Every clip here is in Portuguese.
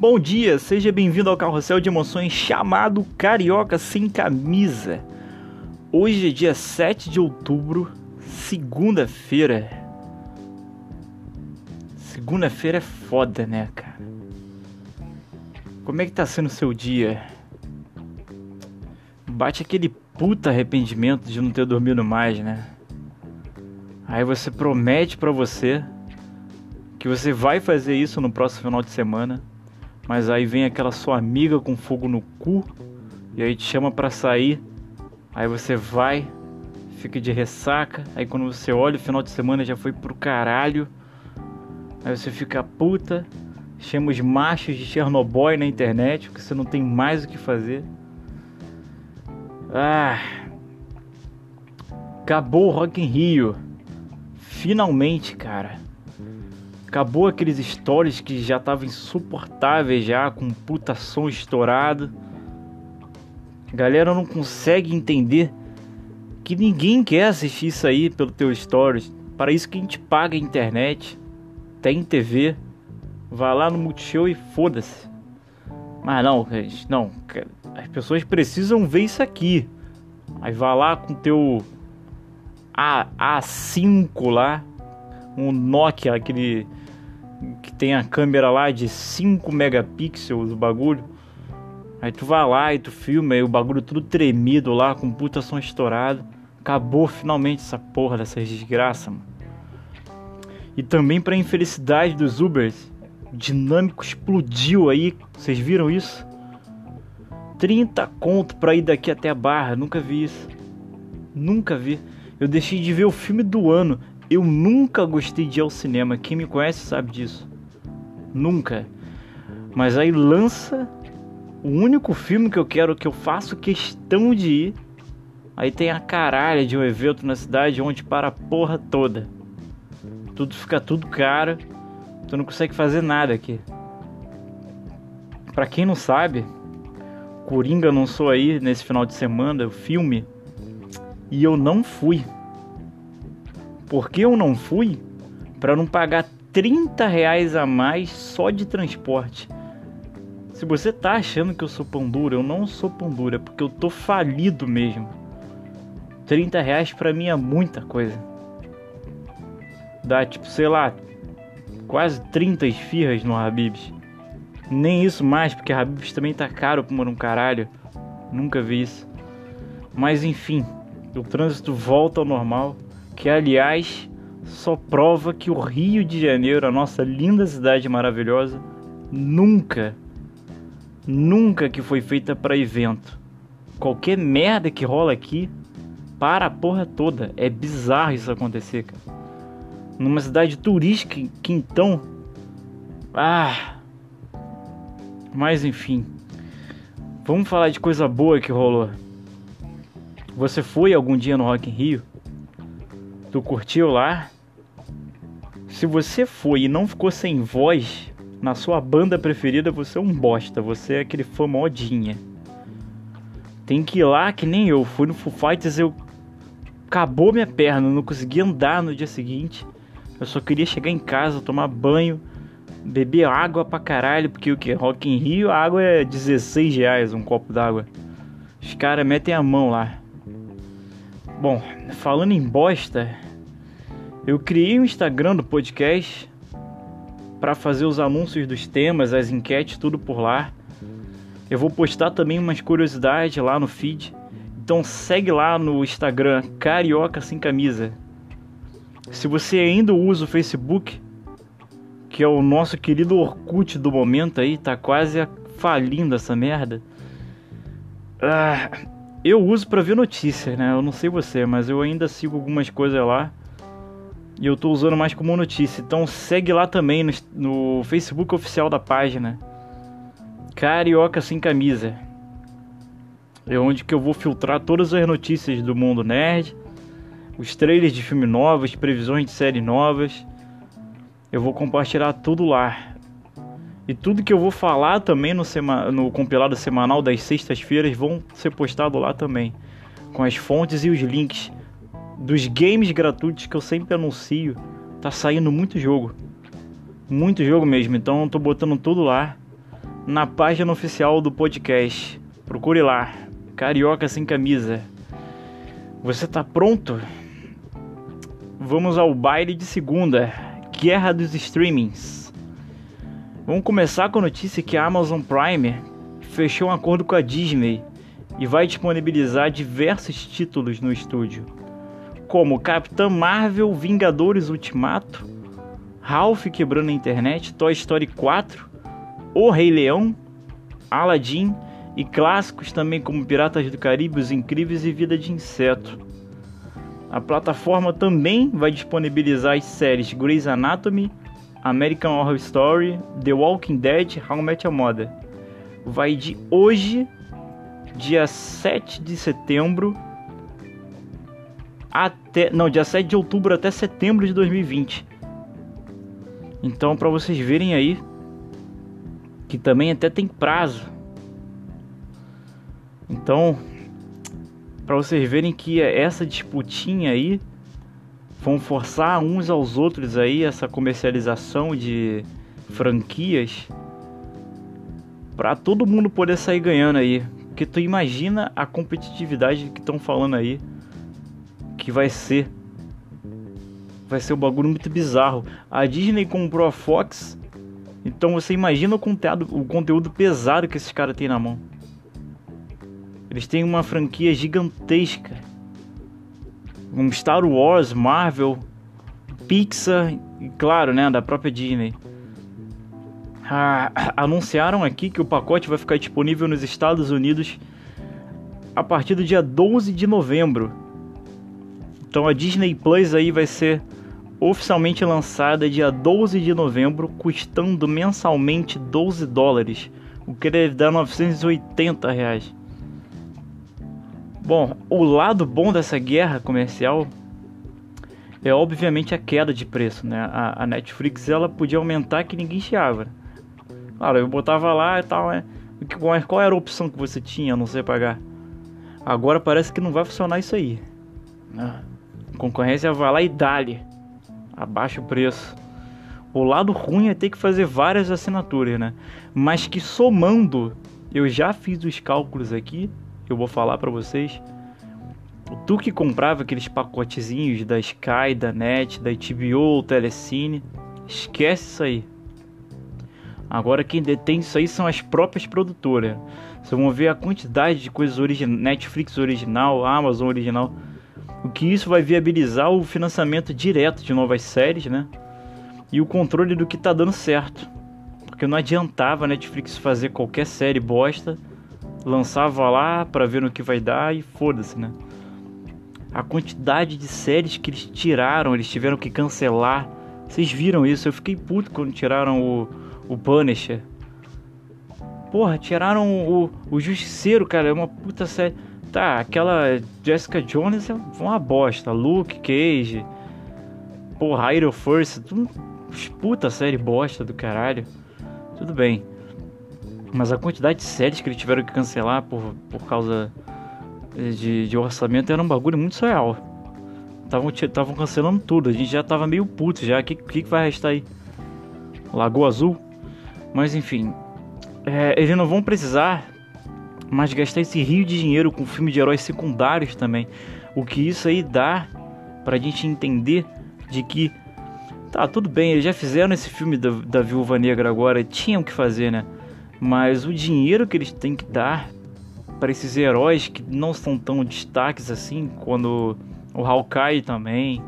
Bom dia, seja bem-vindo ao carrossel de emoções chamado Carioca Sem Camisa. Hoje é dia 7 de outubro, segunda-feira. Segunda-feira é foda, né, cara? Como é que tá sendo o seu dia? Bate aquele puta arrependimento de não ter dormido mais, né? Aí você promete para você que você vai fazer isso no próximo final de semana mas aí vem aquela sua amiga com fogo no cu e aí te chama para sair. Aí você vai, fica de ressaca. Aí quando você olha o final de semana já foi pro caralho. Aí você fica puta, chama os machos de Chernobyl na internet, porque você não tem mais o que fazer. Ah. Acabou o Rock in Rio. Finalmente, cara. Acabou aqueles stories que já estavam insuportáveis já, com puta som estourado. A galera não consegue entender que ninguém quer assistir isso aí pelo teu stories. Para isso que a gente paga a internet, tem TV, vai lá no Multishow e foda-se. Mas não, não, as pessoas precisam ver isso aqui. Aí vai lá com teu A, A5 lá, um Nokia, aquele que tem a câmera lá de 5 megapixels o bagulho. Aí tu vai lá e tu filma e o bagulho tudo tremido lá, com puta som estourado. Acabou finalmente essa porra dessa desgraça, mano. E também pra infelicidade dos Ubers, o dinâmico explodiu aí. Vocês viram isso? 30 conto pra ir daqui até a barra, nunca vi isso. Nunca vi. Eu deixei de ver o filme do ano. Eu nunca gostei de ir ao cinema. Quem me conhece sabe disso. Nunca. Mas aí lança o único filme que eu quero, que eu faço questão de ir. Aí tem a caralha de um evento na cidade onde para a porra toda. Tudo fica tudo caro. Tu não consegue fazer nada aqui. Pra quem não sabe, Coringa lançou aí nesse final de semana o filme. E eu não fui. Por que eu não fui? Para não pagar 30 reais a mais só de transporte. Se você tá achando que eu sou pão duro, eu não sou pão duro, é porque eu tô falido mesmo. 30 reais pra mim é muita coisa. Dá tipo, sei lá, quase 30 esfirras no Habibs. Nem isso mais, porque Habibs também tá caro por um caralho. Nunca vi isso. Mas enfim, o trânsito volta ao normal que aliás só prova que o Rio de Janeiro, a nossa linda cidade maravilhosa, nunca, nunca que foi feita para evento. Qualquer merda que rola aqui, para a porra toda. É bizarro isso acontecer, cara. Numa cidade turística que então. Ah! Mas enfim. Vamos falar de coisa boa que rolou. Você foi algum dia no Rock in Rio? Tu curtiu lá? Se você foi e não ficou sem voz na sua banda preferida, você é um bosta. Você é aquele fã modinha. Tem que ir lá que nem eu. Fui no Foo Fighters, eu. Acabou minha perna, não consegui andar no dia seguinte. Eu só queria chegar em casa, tomar banho, beber água pra caralho, porque o que? Rock in Rio, a água é 16 reais um copo d'água. Os caras metem a mão lá. Bom, falando em bosta, eu criei um Instagram do podcast para fazer os anúncios dos temas, as enquetes, tudo por lá. Eu vou postar também umas curiosidades lá no feed. Então segue lá no Instagram Carioca Sem Camisa. Se você ainda usa o Facebook, que é o nosso querido Orkut do momento aí, tá quase falindo essa merda. Ah, eu uso para ver notícias, né? Eu não sei você, mas eu ainda sigo algumas coisas lá. E eu tô usando mais como notícia. Então segue lá também no, no Facebook oficial da página. Carioca Sem Camisa. É onde que eu vou filtrar todas as notícias do mundo nerd. Os trailers de filme novos, previsões de série novas. Eu vou compartilhar tudo lá. E tudo que eu vou falar também no, sema no compilado semanal das sextas-feiras vão ser postado lá também. Com as fontes e os links dos games gratuitos que eu sempre anuncio. Tá saindo muito jogo. Muito jogo mesmo. Então eu tô botando tudo lá. na página oficial do podcast. Procure lá, Carioca Sem Camisa. Você tá pronto? Vamos ao baile de segunda, Guerra dos Streamings. Vamos começar com a notícia que a Amazon Prime fechou um acordo com a Disney e vai disponibilizar diversos títulos no estúdio, como Capitã Marvel, Vingadores Ultimato, Ralph quebrando a internet, Toy Story 4, O Rei Leão, Aladdin e clássicos também como Piratas do Caribe, Os Incríveis e Vida de Inseto. A plataforma também vai disponibilizar as séries Grey's Anatomy, American Horror Story, The Walking Dead, How Met Your Mother. Vai de hoje dia 7 de setembro até. Não, dia 7 de outubro até setembro de 2020. Então, para vocês verem aí, que também até tem prazo. Então, para vocês verem que essa disputinha aí vão forçar uns aos outros aí essa comercialização de franquias para todo mundo poder sair ganhando aí. Porque tu imagina a competitividade que estão falando aí que vai ser. Vai ser um bagulho muito bizarro. A Disney comprou a Fox. Então você imagina o conteúdo, o conteúdo pesado que esses caras têm na mão. Eles têm uma franquia gigantesca. Um Star Wars, Marvel, Pixar e claro, né, da própria Disney. Ah, anunciaram aqui que o pacote vai ficar disponível nos Estados Unidos a partir do dia 12 de novembro. Então a Disney Plus aí vai ser oficialmente lançada dia 12 de novembro, custando mensalmente 12 dólares, o que deve dar 980 reais. Bom, o lado bom dessa guerra comercial é obviamente a queda de preço, né? A, a Netflix ela podia aumentar que ninguém chiava. Claro, eu botava lá e tal, né? Qual era a opção que você tinha a não ser pagar? Agora parece que não vai funcionar isso aí. A concorrência vai lá e dá-lhe. Abaixa o preço. O lado ruim é ter que fazer várias assinaturas, né? Mas que somando, eu já fiz os cálculos aqui, eu vou falar para vocês. Tu que comprava aqueles pacotezinhos da Sky, da Net, da HBO, Telecine, esquece isso aí. Agora quem detém isso aí são as próprias produtoras. Vocês vão ver a quantidade de coisas originais, Netflix original, Amazon original. O que isso vai viabilizar o financiamento direto de novas séries, né? E o controle do que tá dando certo. Porque não adiantava a Netflix fazer qualquer série bosta, lançava lá para ver no que vai dar e foda-se, né? A quantidade de séries que eles tiraram, eles tiveram que cancelar. Vocês viram isso? Eu fiquei puto quando tiraram o o Punisher. Porra, tiraram o, o Justiceiro, cara, é uma puta série. Tá, aquela Jessica Jones é uma bosta. Luke Cage. Porra, Iron Force. Tudo, puta série bosta do caralho. Tudo bem. Mas a quantidade de séries que eles tiveram que cancelar por, por causa de, de orçamento era um bagulho muito surreal. Estavam cancelando tudo. A gente já tava meio puto já. O que, que, que vai restar aí? Lagoa Azul? Mas enfim, é, eles não vão precisar mais gastar esse rio de dinheiro com filme de heróis secundários também. O que isso aí dá pra gente entender de que tá tudo bem, eles já fizeram esse filme da, da Viúva Negra agora, tinham que fazer, né? Mas o dinheiro que eles têm que dar para esses heróis que não são tão destaques assim, quando o Hawkeye também,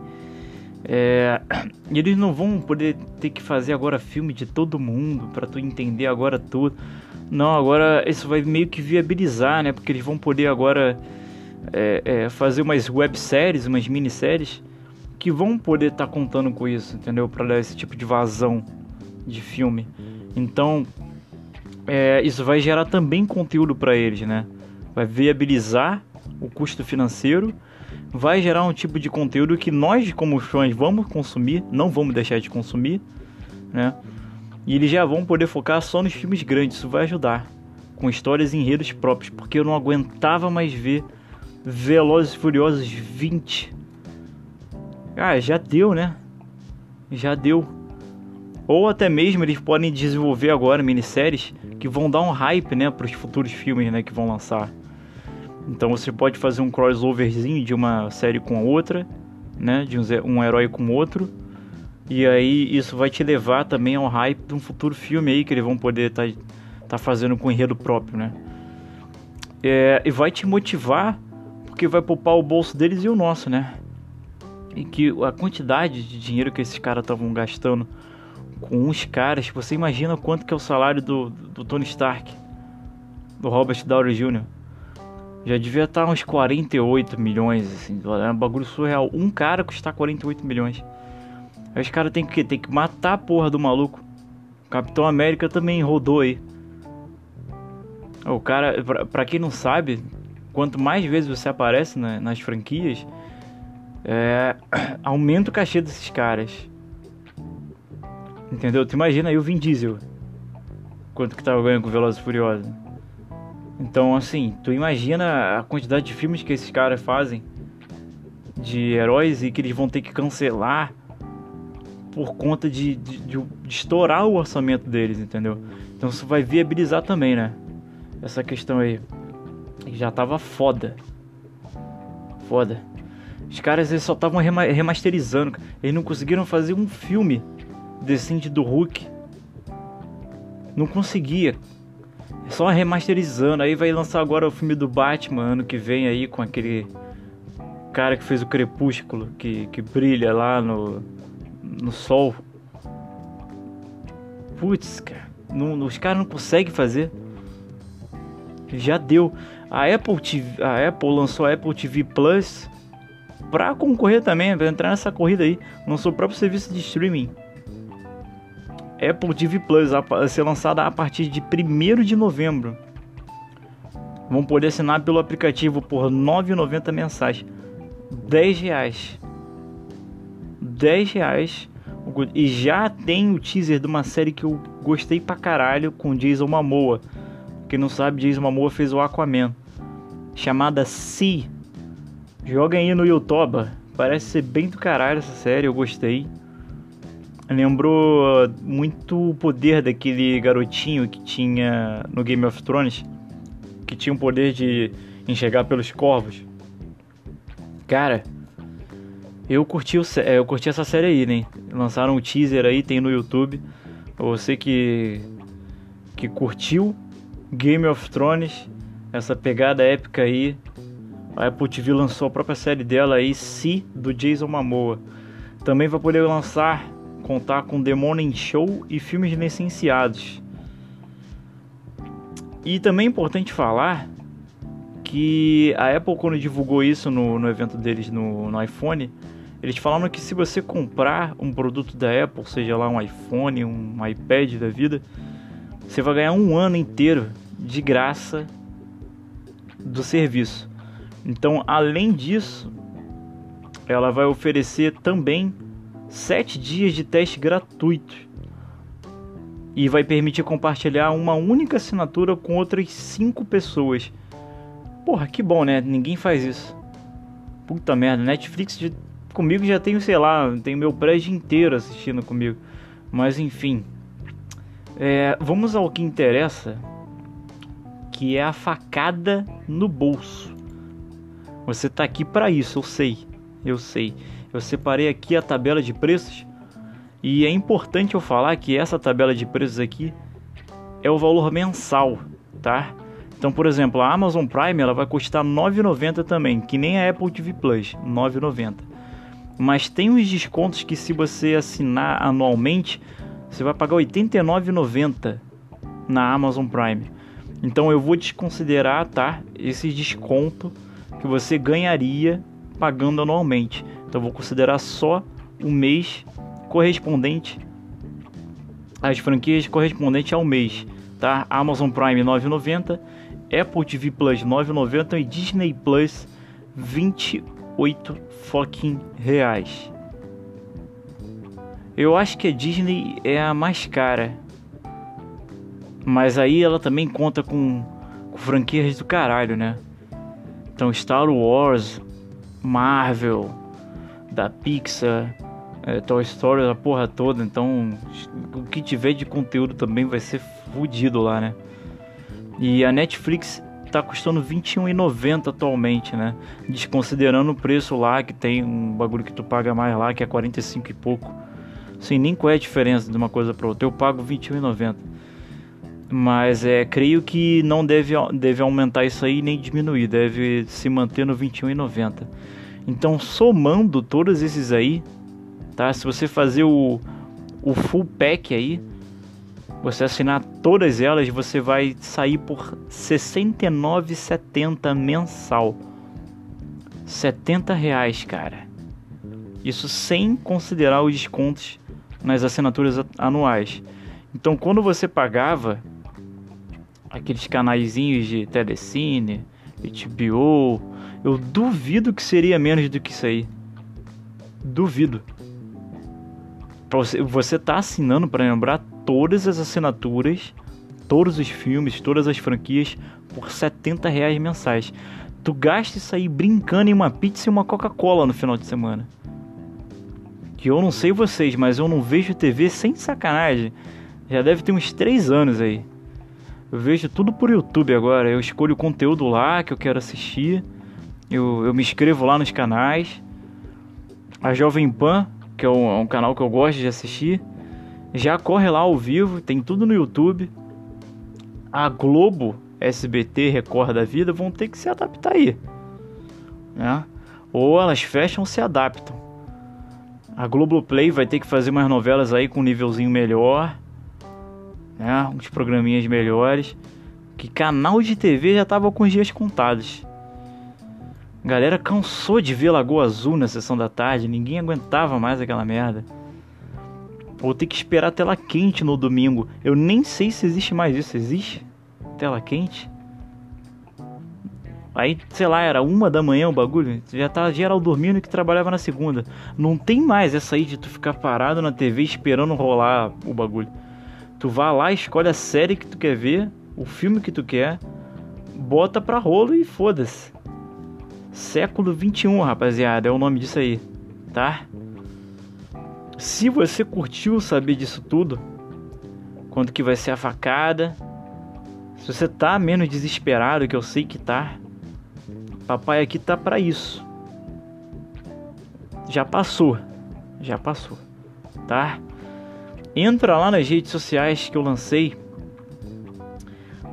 é, eles não vão poder ter que fazer agora filme de todo mundo para tu entender agora tudo. Não, agora isso vai meio que viabilizar, né? Porque eles vão poder agora é, é, fazer umas webséries, umas minisséries que vão poder estar tá contando com isso, entendeu? Para dar esse tipo de vazão de filme. Então, é, isso vai gerar também conteúdo para eles, né? Vai viabilizar o custo financeiro vai gerar um tipo de conteúdo que nós, como fãs, vamos consumir, não vamos deixar de consumir, né? E eles já vão poder focar só nos filmes grandes, isso vai ajudar, com histórias e enredos próprios, porque eu não aguentava mais ver Velozes e Furiosos 20. Ah, já deu, né? Já deu. Ou até mesmo eles podem desenvolver agora minisséries que vão dar um hype, né, para os futuros filmes, né, que vão lançar. Então você pode fazer um crossoverzinho de uma série com a outra, né, de um herói com outro. E aí isso vai te levar também ao hype de um futuro filme aí que eles vão poder estar tá, tá fazendo com enredo próprio, né? É, e vai te motivar porque vai poupar o bolso deles e o nosso, né? E que a quantidade de dinheiro que esses caras estavam gastando com uns caras, você imagina quanto que é o salário do, do Tony Stark, do Robert Downey Jr. Já devia estar uns 48 milhões, assim, é um bagulho surreal. Um cara custar 48 milhões. Aí os caras tem que, tem que matar a porra do maluco. Capitão América também rodou aí. O cara, pra, pra quem não sabe, quanto mais vezes você aparece na, nas franquias, é, aumenta o cachê desses caras. Entendeu? Tu imagina aí o Vin Diesel. Quanto que tava ganhando com Velozes e Furiosos. Então, assim, tu imagina a quantidade de filmes que esses caras fazem de heróis e que eles vão ter que cancelar por conta de, de, de, de estourar o orçamento deles, entendeu? Então isso vai viabilizar também, né? Essa questão aí. Já tava foda. Foda. Os caras eles só estavam remasterizando. Eles não conseguiram fazer um filme decente do Hulk. Não conseguia. Só remasterizando. Aí vai lançar agora o filme do Batman ano que vem aí com aquele cara que fez o Crepúsculo, que, que brilha lá no, no sol. Putz, cara. Não, os caras não conseguem fazer. Já deu. A Apple, TV, a Apple lançou a Apple TV Plus pra concorrer também, pra entrar nessa corrida aí. Lançou o próprio serviço de streaming. Apple TV Plus a ser lançada a partir de 1 de novembro. Vão poder assinar pelo aplicativo por R$ 9,90 mensais. 10 reais. 10 reais. E já tem o teaser de uma série que eu gostei pra caralho com Jason Momoa. Quem não sabe, Jason Momoa fez o Aquaman. Chamada Sea. Joga aí no YouTube. Parece ser bem do caralho essa série, eu gostei. Lembrou muito o poder daquele garotinho que tinha no Game of Thrones, que tinha o poder de enxergar pelos corvos. Cara, eu curti, o, eu curti essa série aí, né? Lançaram o um teaser aí, tem no YouTube. Você que que curtiu Game of Thrones, essa pegada épica aí, a Apple TV lançou a própria série dela aí, Si, do Jason Momoa. Também vai poder lançar contar com The Morning Show e filmes licenciados. E também é importante falar que a Apple, quando divulgou isso no, no evento deles no, no iPhone, eles falaram que se você comprar um produto da Apple, seja lá um iPhone, um iPad da vida, você vai ganhar um ano inteiro de graça do serviço. Então, além disso, ela vai oferecer também 7 dias de teste gratuito e vai permitir compartilhar uma única assinatura com outras 5 pessoas. Porra, que bom, né? Ninguém faz isso. Puta merda, Netflix de... comigo já tenho, sei lá, tem meu prédio inteiro assistindo comigo. Mas enfim. É, vamos ao que interessa, que é a facada no bolso. Você tá aqui para isso, eu sei. Eu sei. Eu separei aqui a tabela de preços e é importante eu falar que essa tabela de preços aqui é o valor mensal, tá? Então, por exemplo, a Amazon Prime ela vai custar 9,90 também, que nem a Apple TV Plus, 9,90. Mas tem uns descontos que se você assinar anualmente, você vai pagar 89,90 na Amazon Prime. Então eu vou desconsiderar, tá? Esse desconto que você ganharia pagando anualmente. Então vou considerar só o mês correspondente as franquias correspondentes ao mês, tá? Amazon Prime 9,90, Apple TV Plus 9,90 e Disney Plus 28 fucking reais. Eu acho que a Disney é a mais cara. Mas aí ela também conta com, com franquias do caralho, né? Então Star Wars, Marvel, da Pixar, é, Toy Story, a porra toda. Então, o que tiver de conteúdo também vai ser fudido lá, né? E a Netflix tá custando R$21,90 atualmente, né? Desconsiderando o preço lá, que tem um bagulho que tu paga mais lá, que é 45 e pouco. Sem nem qual é a diferença de uma coisa para outra. Eu pago R$21,90. Mas é, creio que não deve, deve aumentar isso aí nem diminuir, deve se manter no 21,90. Então, somando todos esses aí, tá? Se você fazer o, o full pack aí, você assinar todas elas, você vai sair por R$ 69,70 mensal. 70 reais, cara. Isso sem considerar os descontos nas assinaturas anuais. Então, quando você pagava aqueles canaizinhos de telecine, HBO, eu duvido que seria menos do que isso aí. Duvido. Você, você tá assinando para lembrar todas as assinaturas, todos os filmes, todas as franquias por 70 reais mensais. Tu gasta isso aí brincando em uma pizza e uma Coca-Cola no final de semana. Que eu não sei vocês, mas eu não vejo TV sem sacanagem. Já deve ter uns 3 anos aí. Eu vejo tudo por YouTube agora. Eu escolho o conteúdo lá que eu quero assistir. Eu, eu me inscrevo lá nos canais. A Jovem Pan, que é um, é um canal que eu gosto de assistir já corre lá ao vivo, tem tudo no YouTube. A Globo, SBT, Record da vida vão ter que se adaptar aí. Né? Ou elas fecham se adaptam. A Globoplay vai ter que fazer umas novelas aí com um nívelzinho melhor. Né? Uns programinhas melhores. Que canal de TV já tava com os dias contados. Galera cansou de ver Lagoa Azul na sessão da tarde. Ninguém aguentava mais aquela merda. Vou ter que esperar a tela quente no domingo. Eu nem sei se existe mais isso. Existe? Tela quente? Aí, sei lá, era uma da manhã o bagulho. Já tá geral dormindo que trabalhava na segunda. Não tem mais essa aí de tu ficar parado na TV esperando rolar o bagulho. Tu vai lá, escolhe a série que tu quer ver, o filme que tu quer, bota pra rolo e foda-se. Século 21, rapaziada, é o nome disso aí, tá? Se você curtiu saber disso tudo, quando que vai ser a facada, se você tá menos desesperado, que eu sei que tá, papai aqui tá para isso. Já passou, já passou, tá? Entra lá nas redes sociais que eu lancei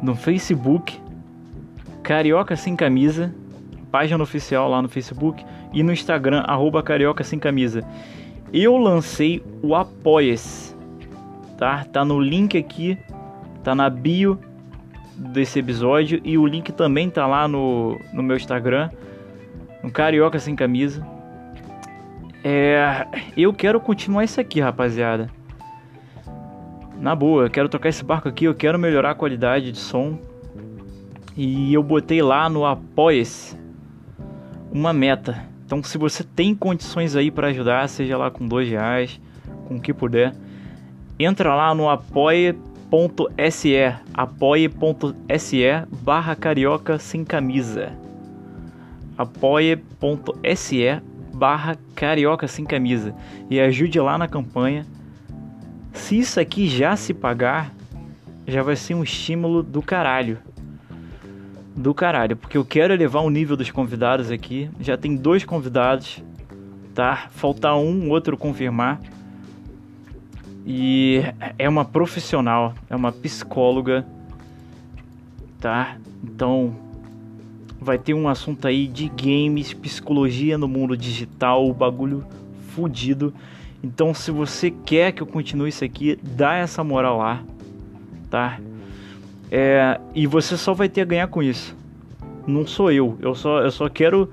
no Facebook, Carioca Sem Camisa, página oficial lá no Facebook e no Instagram, arroba Carioca Sem Camisa eu lancei o Apoia-se, tá? Tá no link aqui, tá na bio desse episódio e o link também tá lá no, no meu Instagram, no Carioca Sem Camisa. É, eu quero continuar isso aqui, rapaziada. Na boa, eu quero tocar esse barco aqui, eu quero melhorar a qualidade de som. E eu botei lá no Apoia-se uma meta então, se você tem condições aí para ajudar, seja lá com dois reais, com o que puder, entra lá no apoia.se, apoia.se barra carioca sem camisa. apoia.se barra carioca sem camisa e ajude lá na campanha. Se isso aqui já se pagar, já vai ser um estímulo do caralho do caralho, porque eu quero elevar o nível dos convidados aqui. Já tem dois convidados, tá? Faltar um, outro confirmar. E é uma profissional, é uma psicóloga, tá? Então vai ter um assunto aí de games, psicologia no mundo digital, o bagulho fudido. Então se você quer que eu continue isso aqui, dá essa moral lá, tá? É, e você só vai ter a ganhar com isso. Não sou eu. Eu só, eu só quero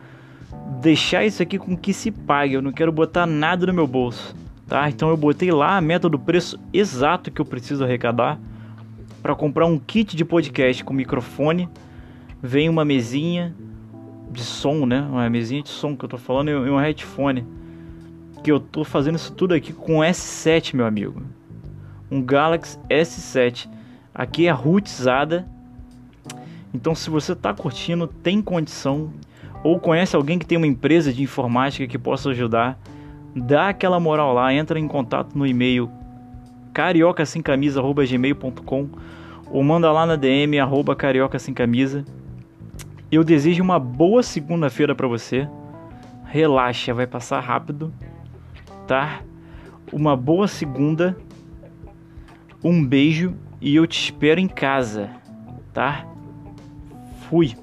deixar isso aqui com que se pague. Eu não quero botar nada no meu bolso. Tá? Então eu botei lá a meta do preço exato que eu preciso arrecadar para comprar um kit de podcast com microfone. Vem uma mesinha de som, né? Uma mesinha de som que eu tô falando e um headphone. Que eu tô fazendo isso tudo aqui com S7, meu amigo. Um Galaxy S7. Aqui é rootizada. Então, se você está curtindo, tem condição ou conhece alguém que tem uma empresa de informática que possa ajudar, dá aquela moral lá, entra em contato no e-mail cariocasemcamisa@gmail.com ou manda lá na DM arroba carioca sem camisa. Eu desejo uma boa segunda-feira para você. Relaxa, vai passar rápido, tá? Uma boa segunda. Um beijo e eu te espero em casa, tá? Fui.